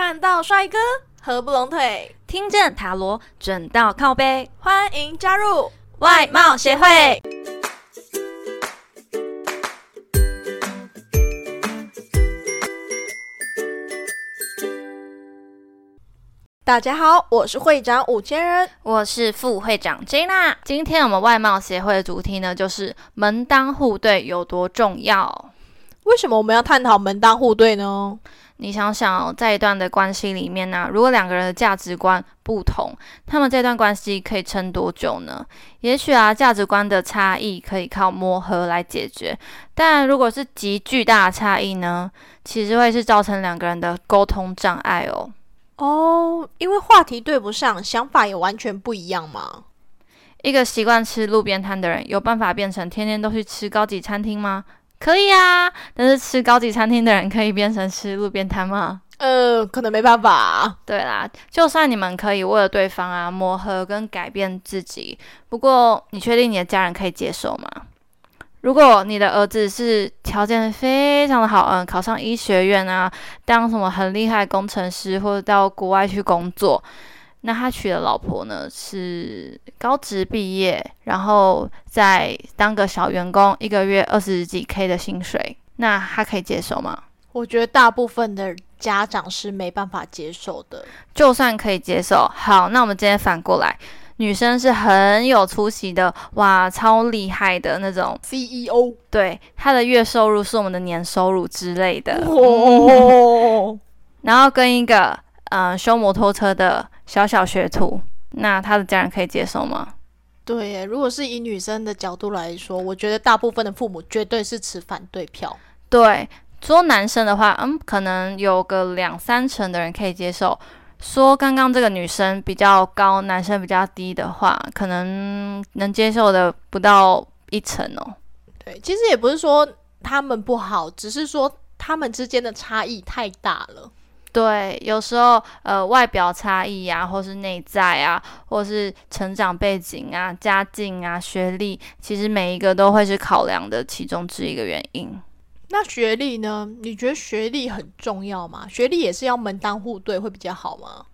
看到帅哥合不拢腿，听见塔罗准到靠背，欢迎加入外貌协会。大家好，我是会长五千人，我是副会长 Jana。今天我们外貌协会的主题呢，就是门当户对有多重要。为什么我们要探讨门当户对呢？你想想，在一段的关系里面呢，如果两个人的价值观不同，他们这段关系可以撑多久呢？也许啊，价值观的差异可以靠磨合来解决，但如果是极巨大的差异呢，其实会是造成两个人的沟通障碍哦。哦，因为话题对不上，想法也完全不一样嘛。一个习惯吃路边摊的人，有办法变成天天都去吃高级餐厅吗？可以啊，但是吃高级餐厅的人可以变成吃路边摊吗？呃，可能没办法。对啦，就算你们可以为了对方啊磨合跟改变自己，不过你确定你的家人可以接受吗？如果你的儿子是条件非常的好，嗯，考上医学院啊，当什么很厉害工程师，或者到国外去工作，那他娶的老婆呢是高职毕业，然后再当个小员工，一个月二十几 K 的薪水，那他可以接受吗？我觉得大部分的家长是没办法接受的。就算可以接受，好，那我们今天反过来。女生是很有出息的，哇，超厉害的那种 CEO，对，她的月收入是我们的年收入之类的。哦，然后跟一个嗯修摩托车的小小学徒，那他的家人可以接受吗？对，如果是以女生的角度来说，我觉得大部分的父母绝对是持反对票。对，说男生的话，嗯，可能有个两三成的人可以接受。说刚刚这个女生比较高，男生比较低的话，可能能接受的不到一成哦。对，其实也不是说他们不好，只是说他们之间的差异太大了。对，有时候呃外表差异啊，或是内在啊，或是成长背景啊、家境啊、学历，其实每一个都会是考量的其中之一个原因。那学历呢？你觉得学历很重要吗？学历也是要门当户对会比较好吗？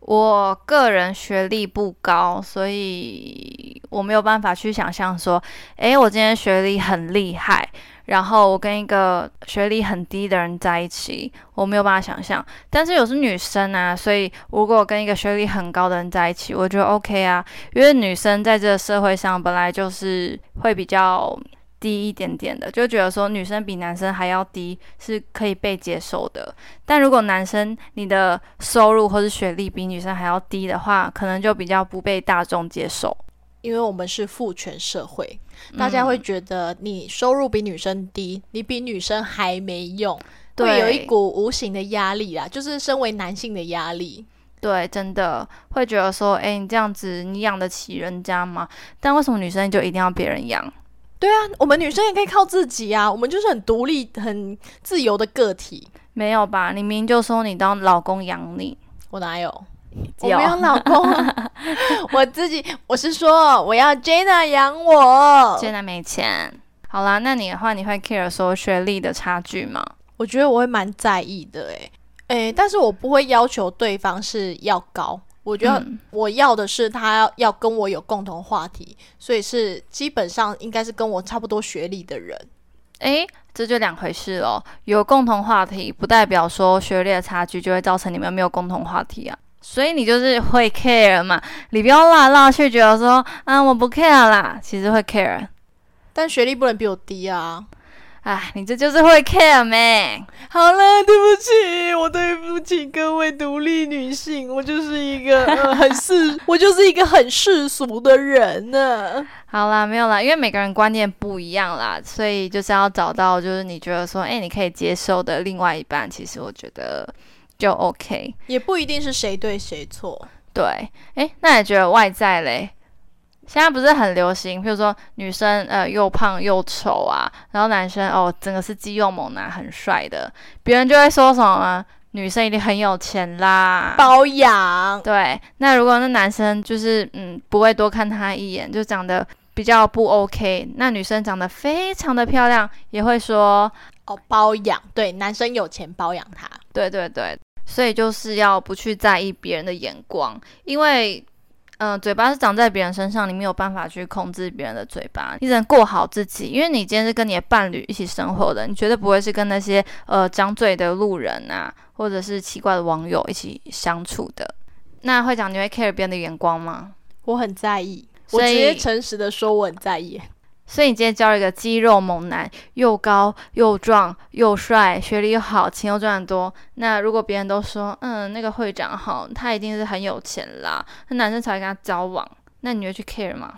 我个人学历不高，所以我没有办法去想象说，诶，我今天学历很厉害，然后我跟一个学历很低的人在一起，我没有办法想象。但是有是女生啊，所以如果跟一个学历很高的人在一起，我觉得 OK 啊，因为女生在这个社会上本来就是会比较。低一点点的，就觉得说女生比男生还要低是可以被接受的。但如果男生你的收入或是学历比女生还要低的话，可能就比较不被大众接受。因为我们是父权社会，大家会觉得你收入比女生低，你比女生还没用，会有一股无形的压力啦，就是身为男性的压力。对，真的会觉得说，哎，你这样子你养得起人家吗？但为什么女生就一定要别人养？对啊，我们女生也可以靠自己啊，我们就是很独立、很自由的个体。没有吧？你明明就说你当老公养你，我哪有？我没有老公，我自己。我是说，我要 Jenna 养我。jana 没钱。好啦，那你的话，你会 care 说学历的差距吗？我觉得我会蛮在意的，诶诶，但是我不会要求对方是要高。我觉得我要的是他要要跟我有共同话题，所以是基本上应该是跟我差不多学历的人。诶，这就两回事哦。有共同话题不代表说学历的差距就会造成你们没有共同话题啊。所以你就是会 care 嘛，你不要拉拉去觉得说，嗯，我不 care 啦，其实会 care，但学历不能比我低啊。哎，你这就是会 care 咩？好了，对不起，我对不起各位独立女性，我就是一个 很世，我就是一个很世俗的人呢。好啦，没有啦，因为每个人观念不一样啦，所以就是要找到就是你觉得说，哎，你可以接受的另外一半，其实我觉得就 OK，也不一定是谁对谁错。对，哎，那你觉得外在嘞？现在不是很流行，比如说女生呃又胖又丑啊，然后男生哦整个是肌肉猛男，很帅的，别人就会说什么女生一定很有钱啦，包养。对，那如果那男生就是嗯不会多看他一眼，就长得比较不 OK，那女生长得非常的漂亮，也会说哦包养。对，男生有钱包养她。对对对，所以就是要不去在意别人的眼光，因为。嗯，嘴巴是长在别人身上，你没有办法去控制别人的嘴巴，你只能过好自己。因为你今天是跟你的伴侣一起生活的，你绝对不会是跟那些呃张嘴的路人啊，或者是奇怪的网友一起相处的。那会长，你会 care 别人的眼光吗？我很在意，我直接诚实的说我很在意。所以你今天交了一个肌肉猛男，又高又壮又帅，学历又好，钱又赚得多。那如果别人都说，嗯，那个会长好，他一定是很有钱啦，那男生才会跟他交往。那你会去 care 吗？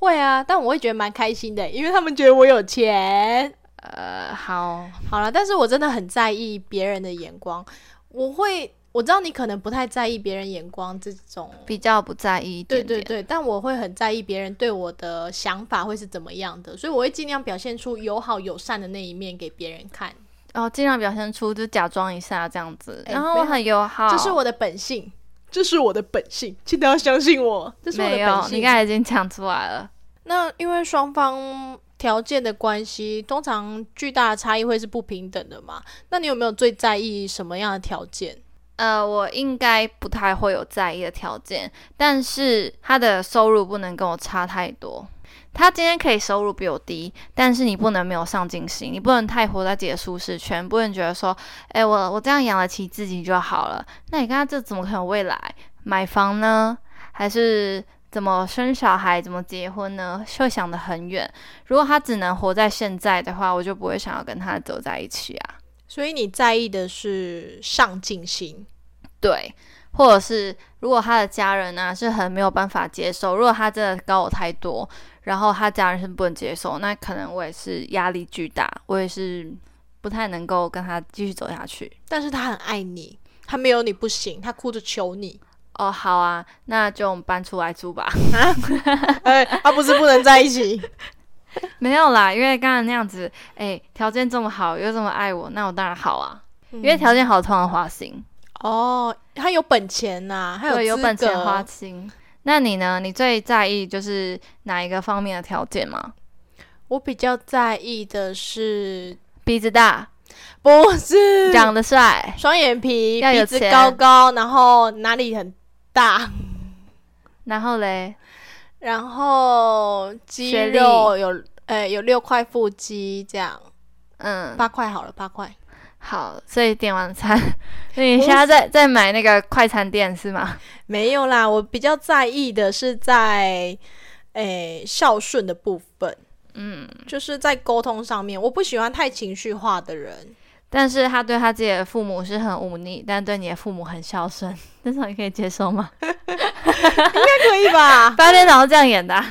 会啊，但我会觉得蛮开心的，因为他们觉得我有钱。呃，好，好了，但是我真的很在意别人的眼光，我会。我知道你可能不太在意别人眼光，这种比较不在意。对对对，但我会很在意别人对我的想法会是怎么样的，所以我会尽量表现出友好友善的那一面给别人看。然后，尽量表现出就假装一下这样子，然后很友好。这是我的本性，这是我的本性，请大家相信我。这是我的本性。你刚才已经讲出来了。那因为双方条件的关系，通常巨大的差异会是不平等的嘛？那你有没有最在意什么样的条件？呃，我应该不太会有在意的条件，但是他的收入不能跟我差太多。他今天可以收入比我低，但是你不能没有上进心，你不能太活在自己的舒适圈，不能觉得说，哎，我我这样养得起自己就好了。那你看他这怎么可能未来买房呢？还是怎么生小孩、怎么结婚呢？会想得很远。如果他只能活在现在的话，我就不会想要跟他走在一起啊。所以你在意的是上进心，对，或者是如果他的家人呢是很没有办法接受，如果他真的高我太多，然后他家人是不能接受，那可能我也是压力巨大，我也是不太能够跟他继续走下去。但是他很爱你，他没有你不行，他哭着求你。哦，好啊，那就我们搬出来住吧。哎，他不是不能在一起。没有啦，因为刚刚那样子，哎，条件这么好，又这么爱我，那我当然好啊。因为条件好，通常花心。哦，他有本钱呐，还有有本钱花心。那你呢？你最在意就是哪一个方面的条件吗？我比较在意的是鼻子大，不是长得帅，双眼皮，鼻子高高，然后哪里很大，然后嘞。然后肌肉有，诶，有六块腹肌这样，嗯，八块好了，八块。好，所以点完餐，你现在在在买那个快餐店是吗？没有啦，我比较在意的是在，诶，孝顺的部分，嗯，就是在沟通上面，我不喜欢太情绪化的人。但是他对他自己的父母是很忤逆，但对你的父母很孝顺，这种你可以接受吗？应该可以吧？八点档是这样演的，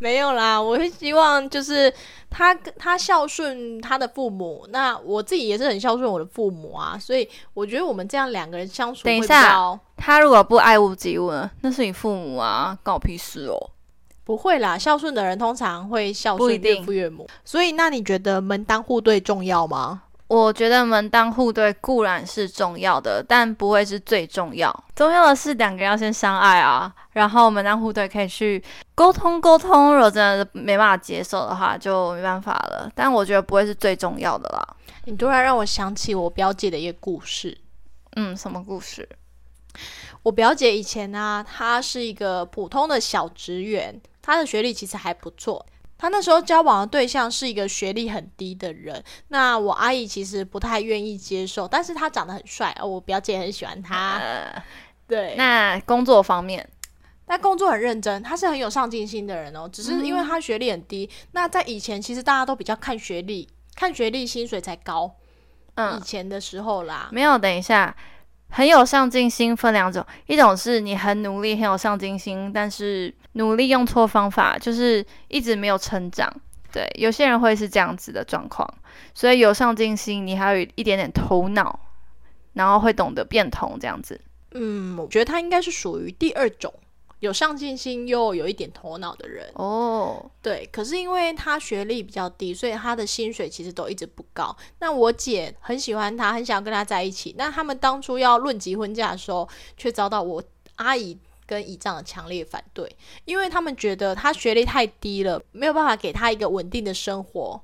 没有啦。我会希望就是他他孝顺他的父母，那我自己也是很孝顺我的父母啊。所以我觉得我们这样两个人相处，等一下，他如果不爱屋及乌呢？那是你父母啊，关我屁事哦。不会啦，孝顺的人通常会孝顺岳父岳母。所以那你觉得门当户对重要吗？我觉得门当户对固然是重要的，但不会是最重要。重要的是两个人要先相爱啊，然后门当户对可以去沟通沟通。如果真的没办法接受的话，就没办法了。但我觉得不会是最重要的啦。你突然让我想起我表姐的一个故事。嗯，什么故事？我表姐以前呢，她是一个普通的小职员，她的学历其实还不错。他那时候交往的对象是一个学历很低的人，那我阿姨其实不太愿意接受，但是他长得很帅，我表姐很喜欢他。对，那工作方面，但工作很认真，他是很有上进心的人哦。只是因为他学历很低，那在以前其实大家都比较看学历，看学历薪水才高。嗯，以前的时候啦，没有，等一下。很有上进心分两种，一种是你很努力很有上进心，但是努力用错方法，就是一直没有成长。对，有些人会是这样子的状况。所以有上进心，你还有一点点头脑，然后会懂得变通这样子。嗯，我觉得他应该是属于第二种。有上进心又有一点头脑的人哦，对，可是因为他学历比较低，所以他的薪水其实都一直不高。那我姐很喜欢他，很想要跟他在一起。那他们当初要论及婚嫁的时候，却遭到我阿姨跟姨丈的强烈反对，因为他们觉得他学历太低了，没有办法给他一个稳定的生活，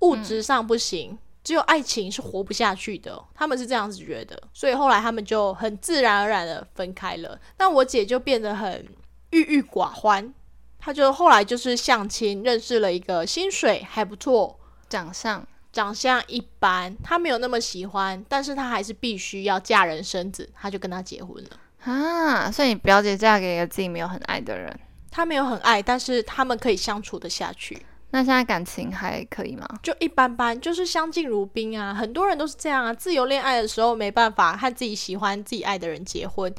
物质上不行，只有爱情是活不下去的，他们是这样子觉得，所以后来他们就很自然而然的分开了。那我姐就变得很郁郁寡欢，她就后来就是相亲认识了一个薪水还不错、长相长相一般，她没有那么喜欢，但是她还是必须要嫁人生子，她就跟他结婚了。啊，所以你表姐嫁给一个自己没有很爱的人，她没有很爱，但是他们可以相处的下去。那现在感情还可以吗？就一般般，就是相敬如宾啊。很多人都是这样啊。自由恋爱的时候没办法和自己喜欢、自己爱的人结婚，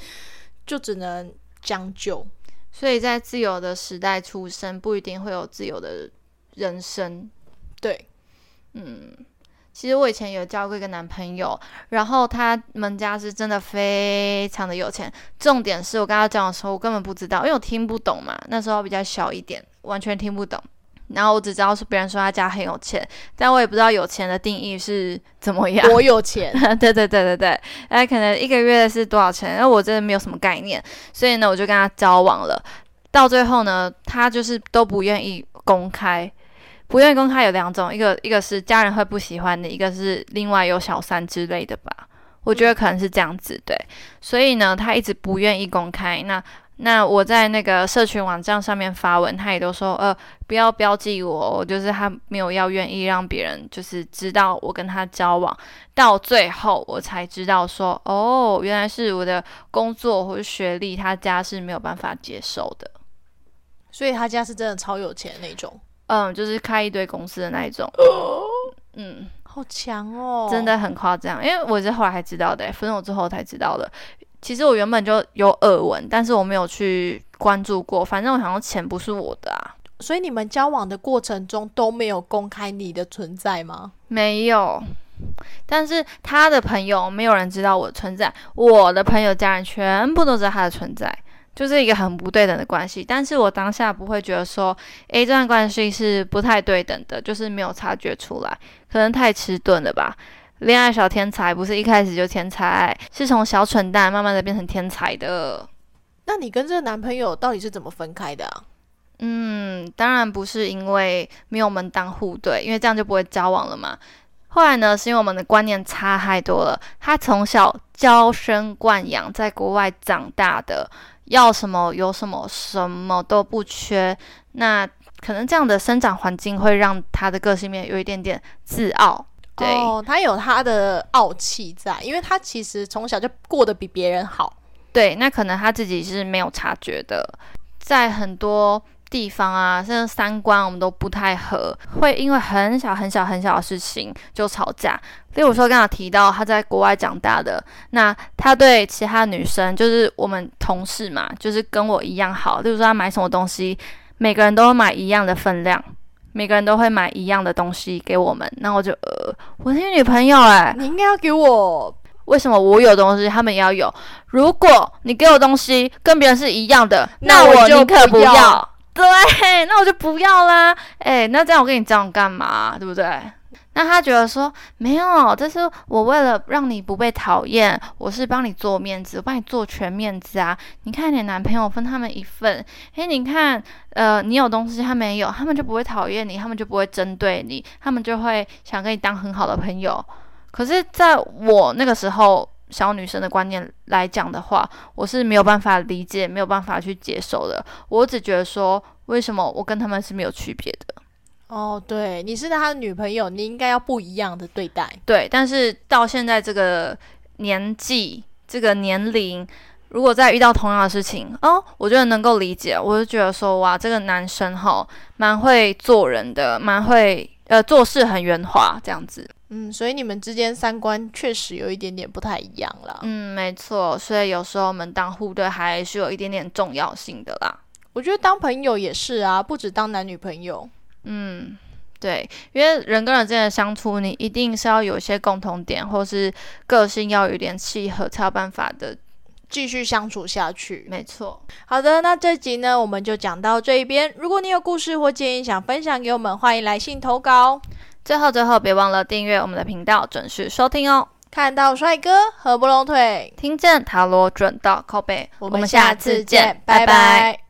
就只能将就。所以在自由的时代出生，不一定会有自由的人生。对，嗯，其实我以前有交过一个男朋友，然后他们家是真的非常的有钱。重点是我跟他讲的时候，我根本不知道，因为我听不懂嘛。那时候比较小一点，完全听不懂。然后我只知道是别人说他家很有钱，但我也不知道有钱的定义是怎么样。我有钱，对对对对对，哎，可能一个月是多少钱？那我真的没有什么概念，所以呢，我就跟他交往了。到最后呢，他就是都不愿意公开，不愿意公开有两种，一个一个是家人会不喜欢的，一个是另外有小三之类的吧。我觉得可能是这样子，对。所以呢，他一直不愿意公开。那那我在那个社群网站上面发文，他也都说，呃，不要标记我，就是他没有要愿意让别人就是知道我跟他交往。到最后我才知道说，哦，原来是我的工作或者学历，他家是没有办法接受的。所以他家是真的超有钱那种，嗯，就是开一堆公司的那一种。嗯，好强哦，真的很夸张，因为我是后来才知道的，分手之后才知道的。其实我原本就有耳闻，但是我没有去关注过。反正我想说钱不是我的啊，所以你们交往的过程中都没有公开你的存在吗？没有，但是他的朋友没有人知道我的存在，我的朋友家人全部都知道他的存在，就是一个很不对等的关系。但是我当下不会觉得说，诶，这段关系是不太对等的，就是没有察觉出来，可能太迟钝了吧。恋爱小天才不是一开始就天才，是从小蠢蛋慢慢的变成天才的。那你跟这个男朋友到底是怎么分开的啊？嗯，当然不是因为没有门当户对，因为这样就不会交往了嘛。后来呢，是因为我们的观念差太多了。他从小娇生惯养，在国外长大的，要什么有什么，什么都不缺。那可能这样的生长环境会让他的个性面有一点点自傲。哦，他有他的傲气在，因为他其实从小就过得比别人好。对，那可能他自己是没有察觉的，在很多地方啊，甚至三观我们都不太合，会因为很小很小很小的事情就吵架。例如说，刚刚提到他在国外长大的，那他对其他女生，就是我们同事嘛，就是跟我一样好。例如说，他买什么东西，每个人都买一样的分量。每个人都会买一样的东西给我们，那我就呃，我是女朋友哎，你应该要给我，为什么我有东西他们也要有？如果你给我东西跟别人是一样的，那我宁可不要。对，那我就不要啦。哎，那这样我跟你这样干嘛？对不对？那他觉得说没有，这是我为了让你不被讨厌，我是帮你做面子，我帮你做全面子啊！你看你男朋友分他们一份，诶，你看，呃，你有东西他没有，他们就不会讨厌你，他们就不会针对你，他们就会想跟你当很好的朋友。可是，在我那个时候小女生的观念来讲的话，我是没有办法理解，没有办法去接受的。我只觉得说，为什么我跟他们是没有区别的？哦，对，你是他的女朋友，你应该要不一样的对待。对，但是到现在这个年纪、这个年龄，如果再遇到同样的事情，哦，我觉得能够理解。我就觉得说，哇，这个男生哈，蛮会做人的，蛮会呃做事很圆滑这样子。嗯，所以你们之间三观确实有一点点不太一样了。嗯，没错，所以有时候门当户对还是有一点点重要性的啦。我觉得当朋友也是啊，不止当男女朋友。嗯，对，因为人跟人之间的相处，你一定是要有一些共同点，或是个性要有点契合，才有办法的继续相处下去。没错。好的，那这集呢，我们就讲到这一边。如果你有故事或建议想分享给我们，欢迎来信投稿。最后，最后别忘了订阅我们的频道，准时收听哦。看到帅哥合不拢腿，听见塔罗准到靠背。我们下次见，拜拜。